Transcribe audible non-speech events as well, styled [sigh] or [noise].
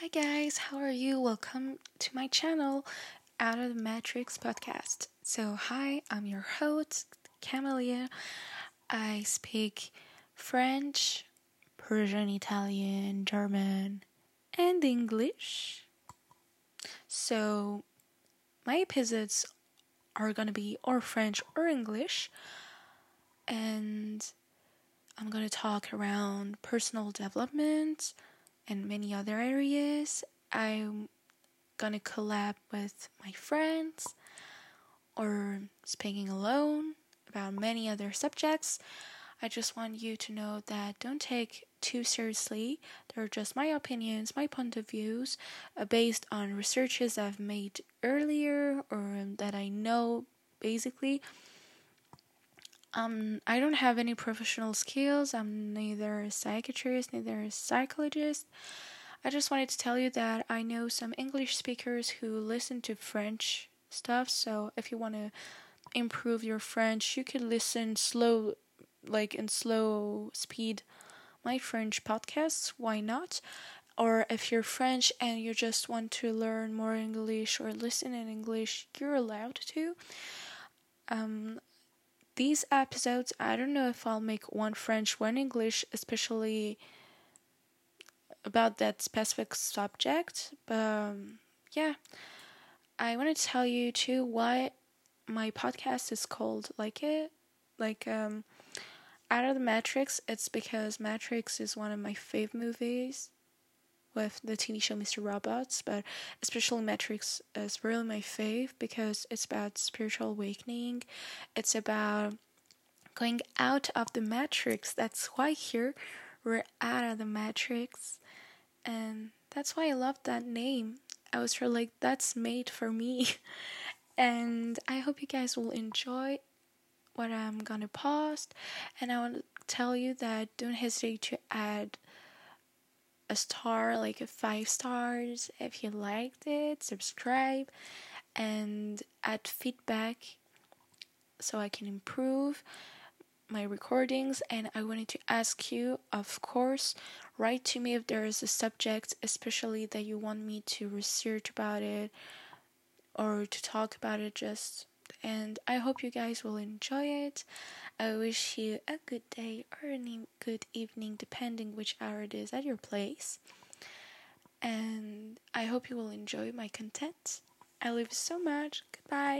Hi guys, how are you? Welcome to my channel, Out of the Matrix podcast. So, hi, I'm your host, Camelia. I speak French, Persian, Italian, German, and English. So, my episodes are gonna be or French or English, and I'm gonna talk around personal development and many other areas. I'm gonna collab with my friends or speaking alone about many other subjects. I just want you to know that don't take too seriously. They're just my opinions, my point of views, uh, based on researches I've made earlier or that I know basically. Um, I don't have any professional skills. I'm neither a psychiatrist, neither a psychologist. I just wanted to tell you that I know some English speakers who listen to French stuff. So if you want to improve your French, you could listen slow, like in slow speed, my French podcasts. Why not? Or if you're French and you just want to learn more English or listen in English, you're allowed to. Um, these episodes, I don't know if I'll make one French, one English, especially about that specific subject. But um, yeah, I want to tell you too why my podcast is called like it, like um, out of the Matrix. It's because Matrix is one of my fave movies with the TV show Mr. Robots, but especially Matrix is really my fave because it's about spiritual awakening. It's about going out of the Matrix. That's why here we're out of the Matrix. And that's why I love that name. I was really like, that's made for me. [laughs] and I hope you guys will enjoy what I'm gonna post. And I want to tell you that don't hesitate to add a star, like a five stars if you liked it, subscribe, and add feedback so I can improve my recordings. And I wanted to ask you, of course, write to me if there is a subject, especially that you want me to research about it or to talk about it just and I hope you guys will enjoy it. I wish you a good day or a good evening, depending which hour it is at your place. And I hope you will enjoy my content. I love you so much. Goodbye.